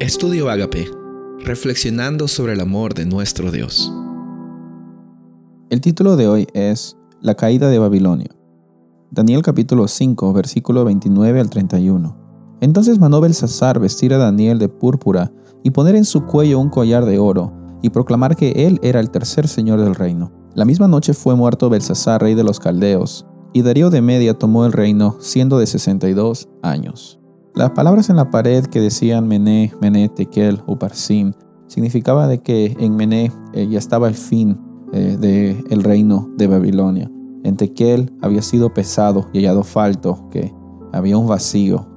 Estudio Agape, reflexionando sobre el amor de nuestro Dios. El título de hoy es La caída de Babilonia. Daniel capítulo 5, versículo 29 al 31. Entonces mandó Belsasar vestir a Daniel de púrpura y poner en su cuello un collar de oro y proclamar que él era el tercer señor del reino. La misma noche fue muerto Belsasar, rey de los caldeos, y Darío de Media tomó el reino siendo de 62 años. Las palabras en la pared que decían Mené, Mené, Tekel, Uparsim, significaba de que en Mené eh, ya estaba el fin eh, del reino de Babilonia. En Tekel había sido pesado y hallado falto, que había un vacío.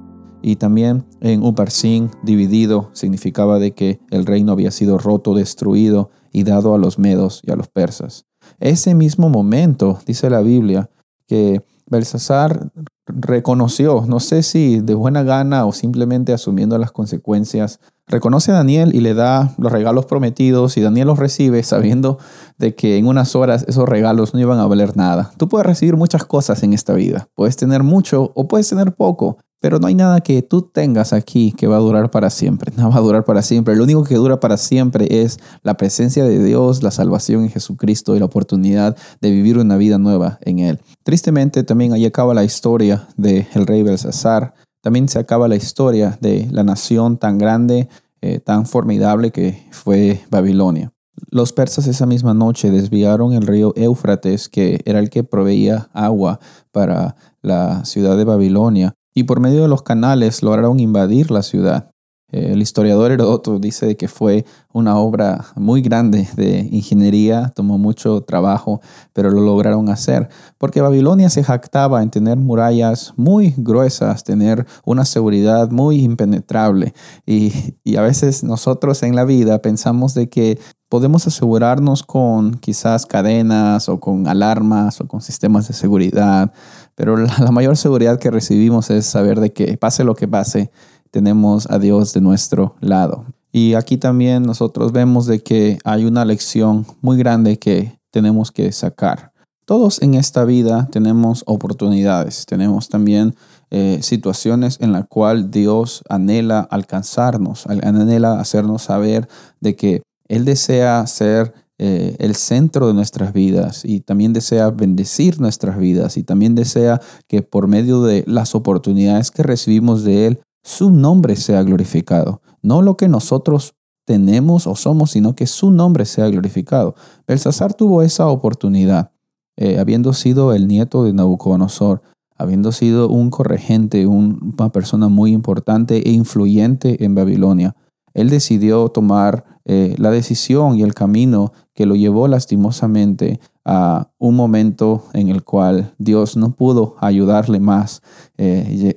Y también en Uparsim, dividido, significaba de que el reino había sido roto, destruido y dado a los medos y a los persas. Ese mismo momento, dice la Biblia, que Belsasar reconoció, no sé si de buena gana o simplemente asumiendo las consecuencias, reconoce a Daniel y le da los regalos prometidos y Daniel los recibe sabiendo de que en unas horas esos regalos no iban a valer nada. Tú puedes recibir muchas cosas en esta vida, puedes tener mucho o puedes tener poco, pero no hay nada que tú tengas aquí que va a durar para siempre. No va a durar para siempre. Lo único que dura para siempre es la presencia de Dios, la salvación en Jesucristo y la oportunidad de vivir una vida nueva en Él. Tristemente también ahí acaba la historia del rey Belsasar. También se acaba la historia de la nación tan grande, eh, tan formidable que fue Babilonia. Los persas esa misma noche desviaron el río Éufrates, que era el que proveía agua para la ciudad de Babilonia, y por medio de los canales lograron invadir la ciudad. El historiador Herodoto dice que fue una obra muy grande de ingeniería, tomó mucho trabajo, pero lo lograron hacer, porque Babilonia se jactaba en tener murallas muy gruesas, tener una seguridad muy impenetrable. Y, y a veces nosotros en la vida pensamos de que podemos asegurarnos con quizás cadenas o con alarmas o con sistemas de seguridad, pero la, mayor seguridad que recibimos es saber de que pase lo que pase, tenemos a Dios de nuestro lado. Y aquí también nosotros vemos de que hay una lección muy grande que tenemos que sacar. Todos en esta vida tenemos oportunidades, tenemos también eh, situaciones en la cual Dios anhela alcanzarnos, anhela hacernos saber de que Él desea ser eh, el centro de nuestras vidas y también desea bendecir nuestras vidas y también desea que por medio de las oportunidades que recibimos de Él, su nombre sea glorificado. No lo que nosotros tenemos o somos, sino que su nombre sea glorificado. Belsasar tuvo esa oportunidad, eh, habiendo sido el nieto de Nabucodonosor, habiendo sido un corregente, una persona muy importante e influyente en Babilonia. Él decidió tomar eh, la decisión y el camino que lo llevó lastimosamente a un momento en el cual Dios no pudo ayudarle más. Eh,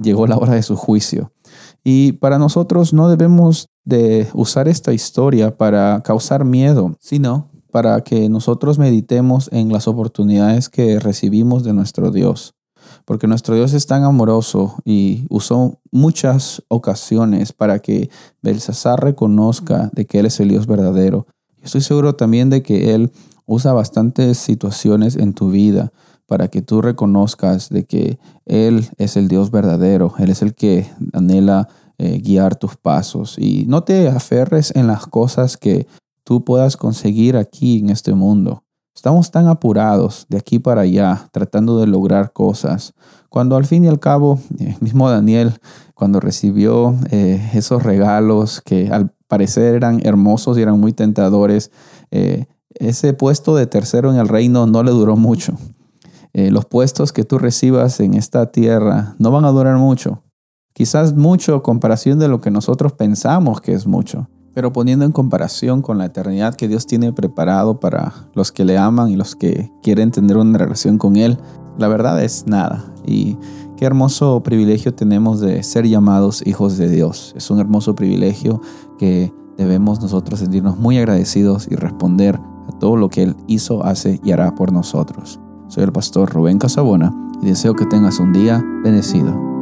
llegó la hora de su juicio. Y para nosotros no debemos de usar esta historia para causar miedo, sino para que nosotros meditemos en las oportunidades que recibimos de nuestro Dios porque nuestro Dios es tan amoroso y usó muchas ocasiones para que Belsasar reconozca de que Él es el Dios verdadero. estoy seguro también de que Él usa bastantes situaciones en tu vida para que tú reconozcas de que Él es el Dios verdadero, Él es el que anhela eh, guiar tus pasos. Y no te aferres en las cosas que tú puedas conseguir aquí en este mundo. Estamos tan apurados de aquí para allá tratando de lograr cosas, cuando al fin y al cabo, el mismo Daniel, cuando recibió eh, esos regalos que al parecer eran hermosos y eran muy tentadores, eh, ese puesto de tercero en el reino no le duró mucho. Eh, los puestos que tú recibas en esta tierra no van a durar mucho. Quizás mucho comparación de lo que nosotros pensamos que es mucho. Pero poniendo en comparación con la eternidad que Dios tiene preparado para los que le aman y los que quieren tener una relación con Él, la verdad es nada. Y qué hermoso privilegio tenemos de ser llamados hijos de Dios. Es un hermoso privilegio que debemos nosotros sentirnos muy agradecidos y responder a todo lo que Él hizo, hace y hará por nosotros. Soy el pastor Rubén Casabona y deseo que tengas un día bendecido.